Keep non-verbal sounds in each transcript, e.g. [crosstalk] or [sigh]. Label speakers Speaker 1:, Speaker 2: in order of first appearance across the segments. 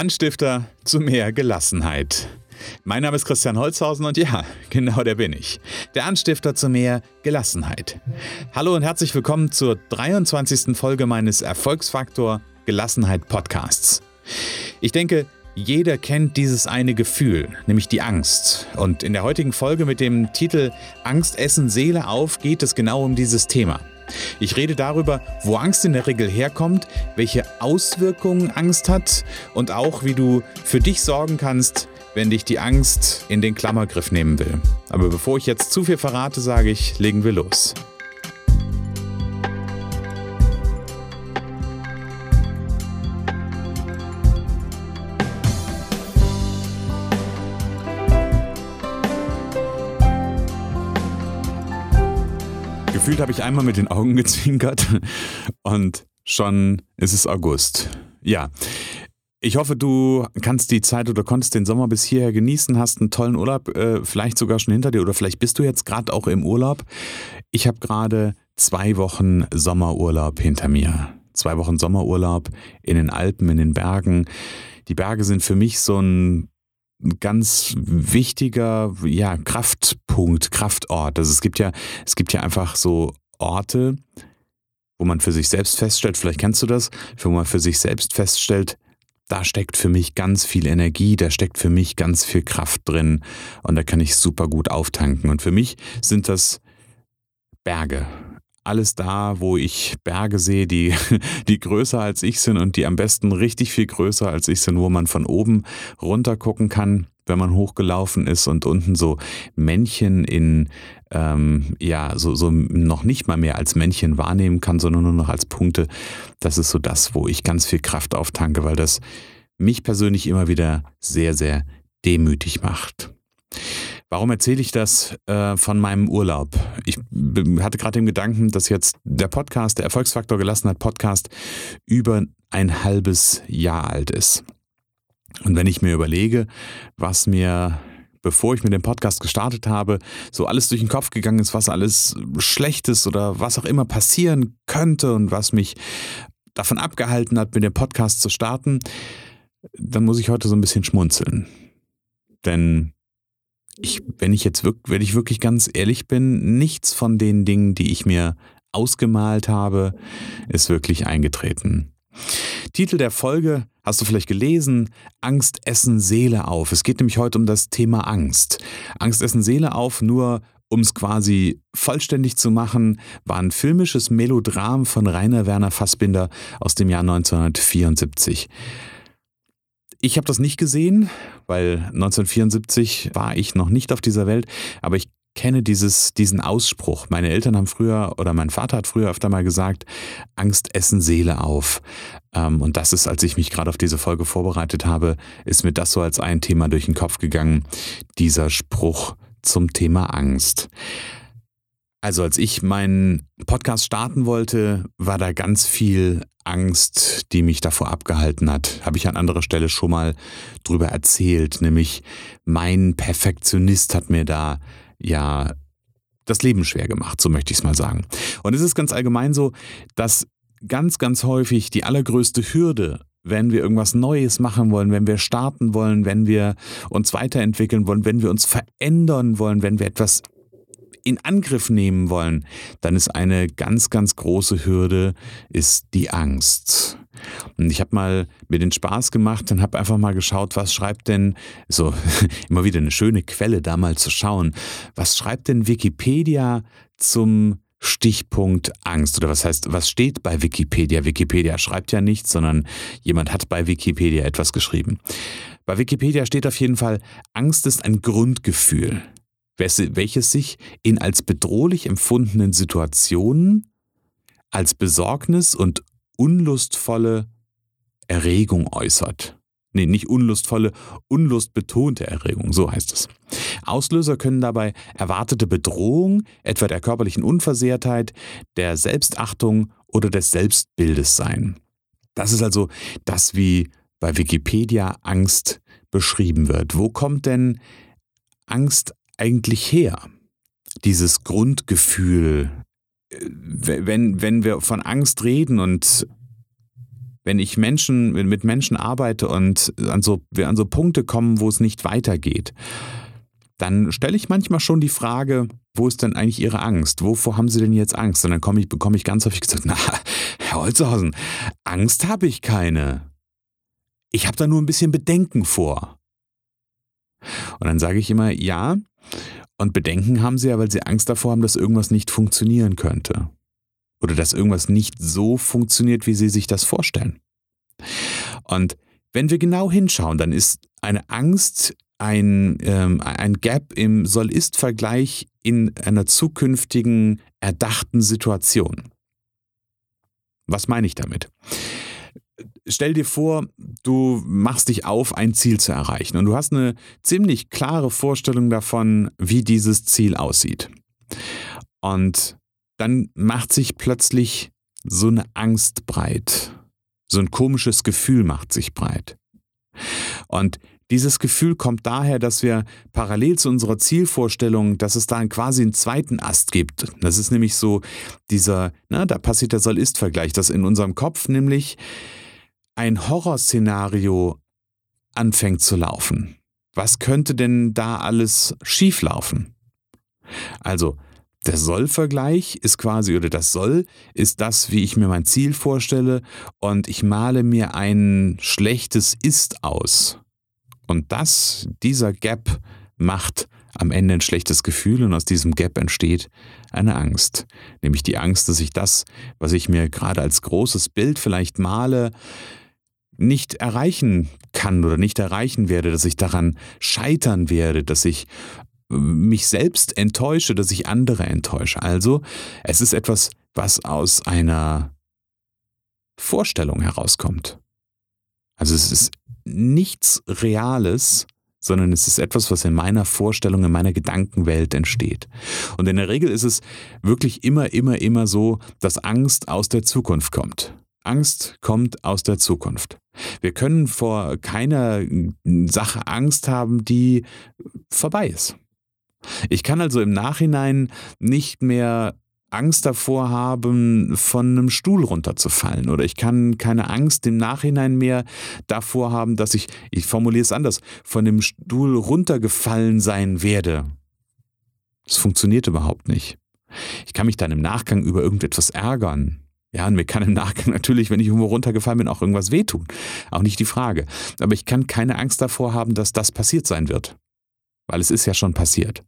Speaker 1: Anstifter zu mehr Gelassenheit. Mein Name ist Christian Holzhausen und ja, genau der bin ich. Der Anstifter zu mehr Gelassenheit. Hallo und herzlich willkommen zur 23. Folge meines Erfolgsfaktor Gelassenheit Podcasts. Ich denke, jeder kennt dieses eine Gefühl, nämlich die Angst. Und in der heutigen Folge mit dem Titel Angst essen Seele auf geht es genau um dieses Thema. Ich rede darüber, wo Angst in der Regel herkommt, welche Auswirkungen Angst hat und auch, wie du für dich sorgen kannst, wenn dich die Angst in den Klammergriff nehmen will. Aber bevor ich jetzt zu viel verrate, sage ich, legen wir los. Gefühlt habe ich einmal mit den Augen gezwinkert und schon ist es August. Ja, ich hoffe, du kannst die Zeit oder konntest den Sommer bis hierher genießen, hast einen tollen Urlaub, äh, vielleicht sogar schon hinter dir oder vielleicht bist du jetzt gerade auch im Urlaub. Ich habe gerade zwei Wochen Sommerurlaub hinter mir. Zwei Wochen Sommerurlaub in den Alpen, in den Bergen. Die Berge sind für mich so ein ganz wichtiger ja, Kraftpunkt, Kraftort. Also es gibt ja, es gibt ja einfach so Orte, wo man für sich selbst feststellt, vielleicht kennst du das, wo man für sich selbst feststellt, da steckt für mich ganz viel Energie, da steckt für mich ganz viel Kraft drin und da kann ich super gut auftanken. Und für mich sind das Berge. Alles da, wo ich Berge sehe, die, [laughs] die größer als ich sind und die am besten richtig viel größer als ich sind, wo man von oben runter gucken kann, wenn man hochgelaufen ist und unten so Männchen in, ähm, ja, so, so noch nicht mal mehr als Männchen wahrnehmen kann, sondern nur noch als Punkte. Das ist so das, wo ich ganz viel Kraft auftanke, weil das mich persönlich immer wieder sehr, sehr demütig macht. Warum erzähle ich das äh, von meinem Urlaub? Ich hatte gerade den Gedanken, dass jetzt der Podcast, der Erfolgsfaktor Gelassenheit Podcast, über ein halbes Jahr alt ist. Und wenn ich mir überlege, was mir, bevor ich mit dem Podcast gestartet habe, so alles durch den Kopf gegangen ist, was alles Schlechtes oder was auch immer passieren könnte und was mich davon abgehalten hat, mit dem Podcast zu starten, dann muss ich heute so ein bisschen schmunzeln. Denn ich, wenn ich jetzt wirklich, wenn ich wirklich ganz ehrlich bin, nichts von den Dingen, die ich mir ausgemalt habe, ist wirklich eingetreten. Titel der Folge hast du vielleicht gelesen, Angst essen Seele auf. Es geht nämlich heute um das Thema Angst. Angst essen Seele auf, nur um es quasi vollständig zu machen, war ein filmisches Melodram von Rainer Werner Fassbinder aus dem Jahr 1974. Ich habe das nicht gesehen, weil 1974 war ich noch nicht auf dieser Welt, aber ich kenne dieses, diesen Ausspruch. Meine Eltern haben früher oder mein Vater hat früher öfter mal gesagt, Angst essen Seele auf. Ähm, und das ist, als ich mich gerade auf diese Folge vorbereitet habe, ist mir das so als ein Thema durch den Kopf gegangen, dieser Spruch zum Thema Angst. Also als ich meinen Podcast starten wollte, war da ganz viel Angst, die mich davor abgehalten hat. Habe ich an anderer Stelle schon mal drüber erzählt, nämlich mein Perfektionist hat mir da ja das Leben schwer gemacht, so möchte ich es mal sagen. Und es ist ganz allgemein so, dass ganz, ganz häufig die allergrößte Hürde, wenn wir irgendwas Neues machen wollen, wenn wir starten wollen, wenn wir uns weiterentwickeln wollen, wenn wir uns verändern wollen, wenn wir etwas in Angriff nehmen wollen, dann ist eine ganz, ganz große Hürde, ist die Angst. Und ich habe mal mir den Spaß gemacht und habe einfach mal geschaut, was schreibt denn, so [laughs] immer wieder eine schöne Quelle da mal zu schauen, was schreibt denn Wikipedia zum Stichpunkt Angst oder was heißt, was steht bei Wikipedia? Wikipedia schreibt ja nichts, sondern jemand hat bei Wikipedia etwas geschrieben. Bei Wikipedia steht auf jeden Fall, Angst ist ein Grundgefühl, welches sich in als bedrohlich empfundenen Situationen als Besorgnis und unlustvolle Erregung äußert. Nee, nicht unlustvolle, unlustbetonte Erregung, so heißt es. Auslöser können dabei erwartete Bedrohung, etwa der körperlichen Unversehrtheit, der Selbstachtung oder des Selbstbildes sein. Das ist also das, wie bei Wikipedia Angst beschrieben wird. Wo kommt denn Angst eigentlich her? Dieses Grundgefühl, wenn, wenn wir von Angst reden und wenn ich Menschen, mit Menschen arbeite und an so, wir an so Punkte kommen, wo es nicht weitergeht, dann stelle ich manchmal schon die Frage, wo ist denn eigentlich Ihre Angst? Wovor haben Sie denn jetzt Angst? Und dann komme ich, bekomme ich ganz häufig gesagt, [laughs] na, Herr Holzhausen, Angst habe ich keine. Ich habe da nur ein bisschen Bedenken vor. Und dann sage ich immer, ja, und Bedenken haben Sie ja, weil Sie Angst davor haben, dass irgendwas nicht funktionieren könnte. Oder dass irgendwas nicht so funktioniert, wie Sie sich das vorstellen. Und wenn wir genau hinschauen, dann ist eine Angst ein, ähm, ein Gap im Soll-Ist-Vergleich in einer zukünftigen erdachten Situation. Was meine ich damit? Stell dir vor, du machst dich auf, ein Ziel zu erreichen und du hast eine ziemlich klare Vorstellung davon, wie dieses Ziel aussieht. Und dann macht sich plötzlich so eine Angst breit. So ein komisches Gefühl macht sich breit. Und dieses Gefühl kommt daher, dass wir parallel zu unserer Zielvorstellung, dass es da quasi einen zweiten Ast gibt. Das ist nämlich so dieser, na, da passiert der Soll-Ist-Vergleich, dass in unserem Kopf nämlich ein Horrorszenario anfängt zu laufen. Was könnte denn da alles schieflaufen? Also, der Soll-Vergleich ist quasi, oder das Soll ist das, wie ich mir mein Ziel vorstelle, und ich male mir ein schlechtes Ist aus. Und das, dieser Gap macht am Ende ein schlechtes Gefühl und aus diesem Gap entsteht eine Angst. Nämlich die Angst, dass ich das, was ich mir gerade als großes Bild vielleicht male, nicht erreichen kann oder nicht erreichen werde, dass ich daran scheitern werde, dass ich äh, mich selbst enttäusche, dass ich andere enttäusche. Also es ist etwas, was aus einer Vorstellung herauskommt. Also es ist nichts Reales, sondern es ist etwas, was in meiner Vorstellung, in meiner Gedankenwelt entsteht. Und in der Regel ist es wirklich immer, immer, immer so, dass Angst aus der Zukunft kommt. Angst kommt aus der Zukunft. Wir können vor keiner Sache Angst haben, die vorbei ist. Ich kann also im Nachhinein nicht mehr Angst davor haben, von einem Stuhl runterzufallen. Oder ich kann keine Angst im Nachhinein mehr davor haben, dass ich, ich formuliere es anders, von dem Stuhl runtergefallen sein werde. Das funktioniert überhaupt nicht. Ich kann mich dann im Nachgang über irgendetwas ärgern. Ja, und mir kann im Nachgang [laughs] natürlich, wenn ich irgendwo runtergefallen bin, auch irgendwas wehtun. Auch nicht die Frage. Aber ich kann keine Angst davor haben, dass das passiert sein wird. Weil es ist ja schon passiert.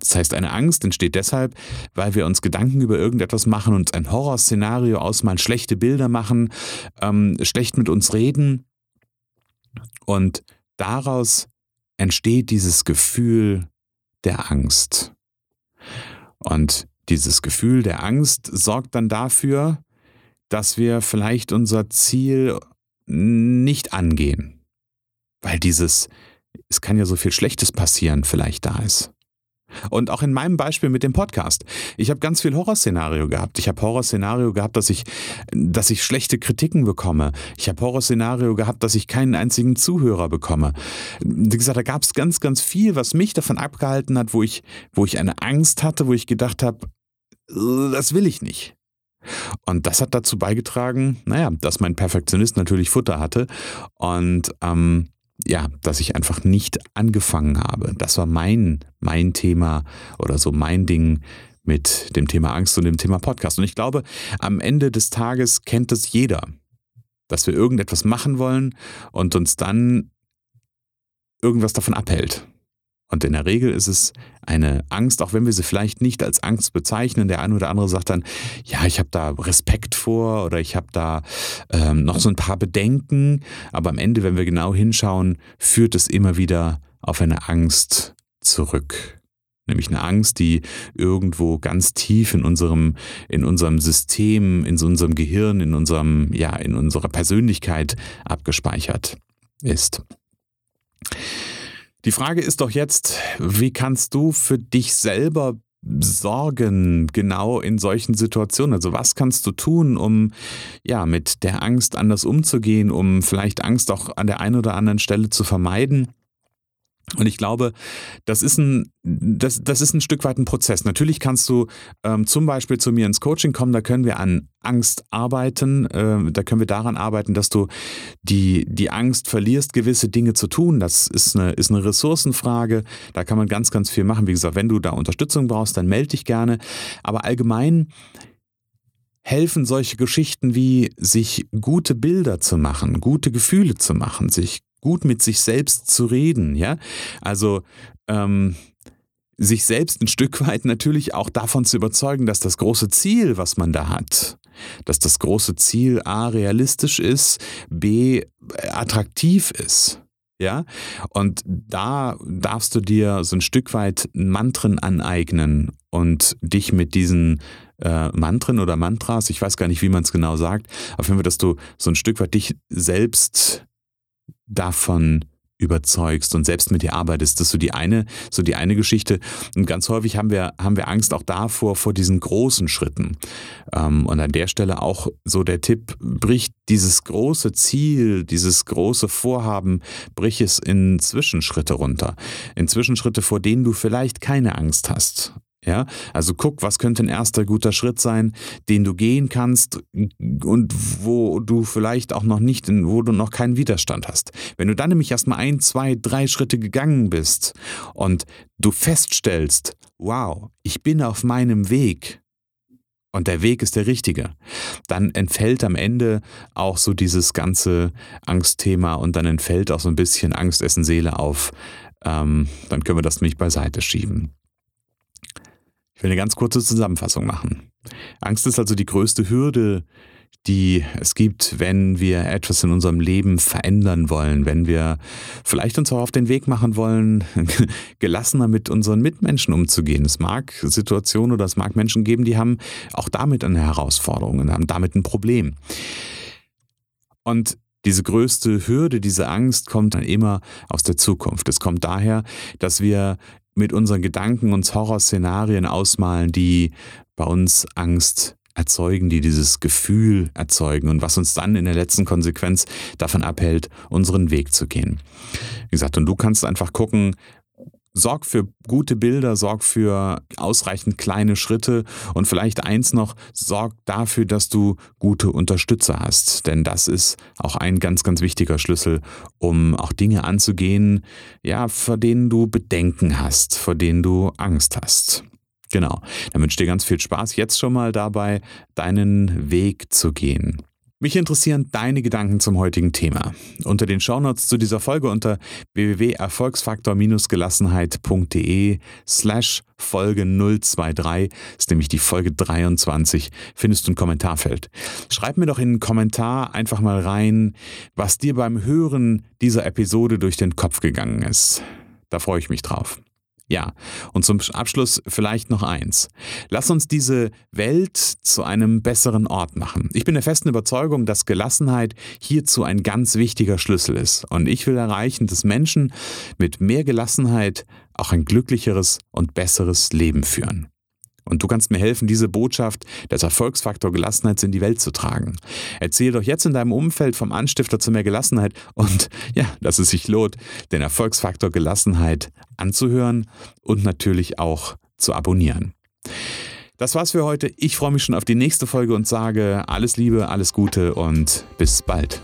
Speaker 1: Das heißt, eine Angst entsteht deshalb, weil wir uns Gedanken über irgendetwas machen und ein Horrorszenario ausmalen, schlechte Bilder machen, ähm, schlecht mit uns reden. Und daraus entsteht dieses Gefühl der Angst. Und dieses Gefühl der Angst sorgt dann dafür, dass wir vielleicht unser Ziel nicht angehen. Weil dieses, es kann ja so viel Schlechtes passieren, vielleicht da ist. Und auch in meinem Beispiel mit dem Podcast. Ich habe ganz viel Horrorszenario gehabt. Ich habe Horrorszenario gehabt, dass ich, dass ich schlechte Kritiken bekomme. Ich habe Horrorszenario gehabt, dass ich keinen einzigen Zuhörer bekomme. Wie gesagt, da gab es ganz, ganz viel, was mich davon abgehalten hat, wo ich, wo ich eine Angst hatte, wo ich gedacht habe, das will ich nicht. Und das hat dazu beigetragen, naja, dass mein Perfektionist natürlich Futter hatte und ähm, ja, dass ich einfach nicht angefangen habe. Das war mein, mein Thema oder so mein Ding mit dem Thema Angst und dem Thema Podcast. Und ich glaube, am Ende des Tages kennt es jeder, dass wir irgendetwas machen wollen und uns dann irgendwas davon abhält. Und in der Regel ist es eine Angst, auch wenn wir sie vielleicht nicht als Angst bezeichnen. Der eine oder andere sagt dann, ja, ich habe da Respekt vor oder ich habe da ähm, noch so ein paar Bedenken. Aber am Ende, wenn wir genau hinschauen, führt es immer wieder auf eine Angst zurück. Nämlich eine Angst, die irgendwo ganz tief in unserem, in unserem System, in unserem Gehirn, in unserem, ja, in unserer Persönlichkeit abgespeichert ist. Die Frage ist doch jetzt, wie kannst du für dich selber sorgen, genau in solchen Situationen? Also was kannst du tun, um ja mit der Angst anders umzugehen, um vielleicht Angst auch an der einen oder anderen Stelle zu vermeiden? Und ich glaube, das ist ein, das, das ist ein Stück weit ein Prozess. Natürlich kannst du ähm, zum Beispiel zu mir ins Coaching kommen, da können wir an Angst arbeiten, äh, da können wir daran arbeiten, dass du die, die Angst verlierst, gewisse Dinge zu tun. Das ist eine, ist eine Ressourcenfrage, da kann man ganz, ganz viel machen. Wie gesagt, wenn du da Unterstützung brauchst, dann melde dich gerne. Aber allgemein helfen solche Geschichten wie sich gute Bilder zu machen, gute Gefühle zu machen, sich gut mit sich selbst zu reden, ja. Also ähm, sich selbst ein Stück weit natürlich auch davon zu überzeugen, dass das große Ziel, was man da hat, dass das große Ziel A realistisch ist, B attraktiv ist. Ja, und da darfst du dir so ein Stück weit Mantren aneignen und dich mit diesen äh, Mantren oder Mantras, ich weiß gar nicht, wie man es genau sagt, auf jeden Fall, dass du so ein Stück weit dich selbst davon überzeugst und selbst mit dir arbeitest. Das ist so die eine, so die eine Geschichte. Und ganz häufig haben wir, haben wir Angst auch davor, vor diesen großen Schritten. Ähm, und an der Stelle auch so der Tipp, brich dieses große Ziel, dieses große Vorhaben, brich es in Zwischenschritte runter. In Zwischenschritte, vor denen du vielleicht keine Angst hast. Ja, also guck, was könnte ein erster guter Schritt sein, den du gehen kannst und wo du vielleicht auch noch nicht, wo du noch keinen Widerstand hast. Wenn du dann nämlich erstmal ein, zwei, drei Schritte gegangen bist und du feststellst, wow, ich bin auf meinem Weg und der Weg ist der richtige, dann entfällt am Ende auch so dieses ganze Angstthema und dann entfällt auch so ein bisschen Angst essen Seele auf. Ähm, dann können wir das nämlich beiseite schieben. Ich will eine ganz kurze Zusammenfassung machen. Angst ist also die größte Hürde, die es gibt, wenn wir etwas in unserem Leben verändern wollen, wenn wir vielleicht uns auch auf den Weg machen wollen, [laughs] gelassener mit unseren Mitmenschen umzugehen. Es mag Situationen oder es mag Menschen geben, die haben auch damit eine Herausforderung und haben damit ein Problem. Und diese größte Hürde, diese Angst kommt dann immer aus der Zukunft. Es kommt daher, dass wir mit unseren Gedanken uns Horrorszenarien ausmalen, die bei uns Angst erzeugen, die dieses Gefühl erzeugen und was uns dann in der letzten Konsequenz davon abhält, unseren Weg zu gehen. Wie gesagt, und du kannst einfach gucken, Sorg für gute Bilder, sorg für ausreichend kleine Schritte und vielleicht eins noch, sorg dafür, dass du gute Unterstützer hast. Denn das ist auch ein ganz, ganz wichtiger Schlüssel, um auch Dinge anzugehen, ja, vor denen du Bedenken hast, vor denen du Angst hast. Genau. Dann wünsche ich dir ganz viel Spaß jetzt schon mal dabei, deinen Weg zu gehen. Mich interessieren deine Gedanken zum heutigen Thema. Unter den Shownotes zu dieser Folge unter www.erfolgsfaktor-gelassenheit.de slash Folge 023 ist nämlich die Folge 23, findest du ein Kommentarfeld. Schreib mir doch in einen Kommentar einfach mal rein, was dir beim Hören dieser Episode durch den Kopf gegangen ist. Da freue ich mich drauf. Ja, und zum Abschluss vielleicht noch eins. Lass uns diese Welt zu einem besseren Ort machen. Ich bin der festen Überzeugung, dass Gelassenheit hierzu ein ganz wichtiger Schlüssel ist. Und ich will erreichen, dass Menschen mit mehr Gelassenheit auch ein glücklicheres und besseres Leben führen. Und du kannst mir helfen, diese Botschaft des Erfolgsfaktor Gelassenheit in die Welt zu tragen. Erzähle doch jetzt in deinem Umfeld vom Anstifter zu mehr Gelassenheit und [laughs] ja, dass es sich lohnt, den Erfolgsfaktor Gelassenheit anzuhören und natürlich auch zu abonnieren. Das war's für heute. Ich freue mich schon auf die nächste Folge und sage alles Liebe, alles Gute und bis bald.